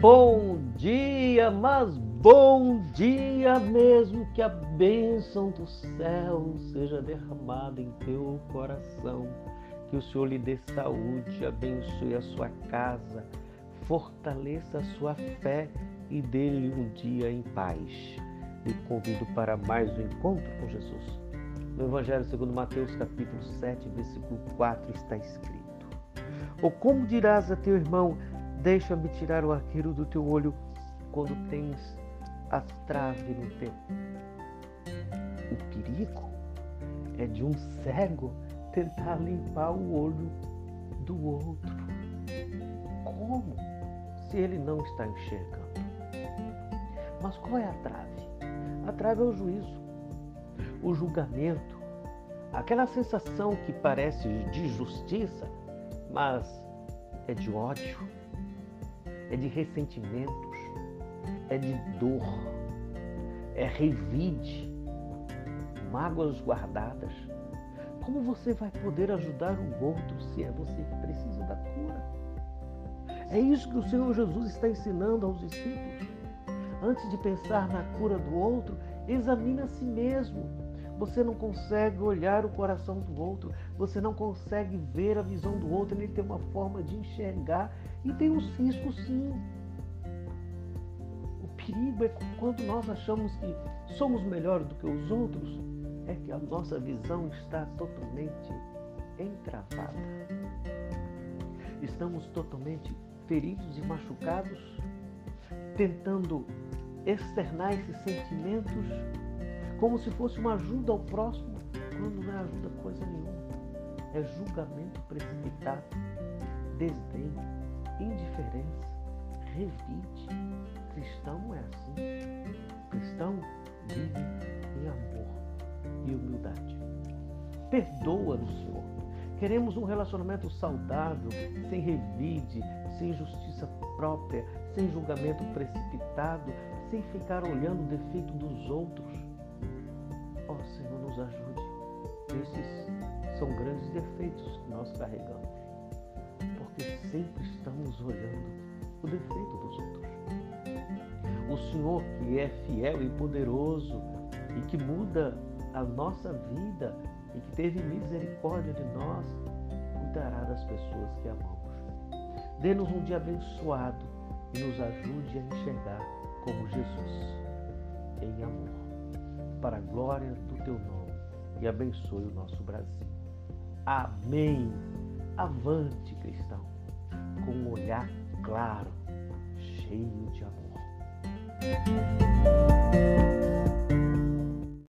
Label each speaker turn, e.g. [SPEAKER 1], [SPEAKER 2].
[SPEAKER 1] Bom dia, mas bom dia mesmo. Que a bênção do céu seja derramada em teu coração. Que o Senhor lhe dê saúde, abençoe a sua casa, fortaleça a sua fé e dê-lhe um dia em paz. Lhe convido para mais um encontro com Jesus. No Evangelho segundo Mateus, capítulo 7, versículo 4, está escrito. Ou como dirás a teu irmão, Deixa-me tirar o arqueiro do teu olho quando tens a trave no teu. O perigo é de um cego tentar limpar o olho do outro. Como? Se ele não está enxergando. Mas qual é a trave? A trave é o juízo, o julgamento, aquela sensação que parece de justiça, mas é de ódio é de ressentimentos, é de dor, é revide, mágoas guardadas. Como você vai poder ajudar o outro se é você que precisa da cura? É isso que o Senhor Jesus está ensinando aos discípulos. Antes de pensar na cura do outro, examine a si mesmo. Você não consegue olhar o coração do outro, você não consegue ver a visão do outro, ele tem uma forma de enxergar e tem uns riscos sim. O perigo é quando nós achamos que somos melhores do que os outros, é que a nossa visão está totalmente entravada. Estamos totalmente feridos e machucados, tentando externar esses sentimentos como se fosse uma ajuda ao próximo, quando não é ajuda coisa nenhuma. É julgamento precipitado, desdém, indiferença, revide. Cristão é assim. Cristão vive em amor e humildade. Perdoa-nos, Senhor. Queremos um relacionamento saudável, sem revide, sem justiça própria, sem julgamento precipitado, sem ficar olhando o defeito dos outros. Ó oh, Senhor, nos ajude. Esses são grandes defeitos que nós carregamos porque sempre estamos olhando o defeito dos outros. O Senhor, que é fiel e poderoso e que muda a nossa vida e que teve misericórdia de nós, cuidará das pessoas que amamos. Dê-nos um dia abençoado e nos ajude a enxergar como Jesus, em amor, para a glória do teu nome e abençoe o nosso Brasil. Amém. Avante, cristão, com um olhar claro, cheio de amor.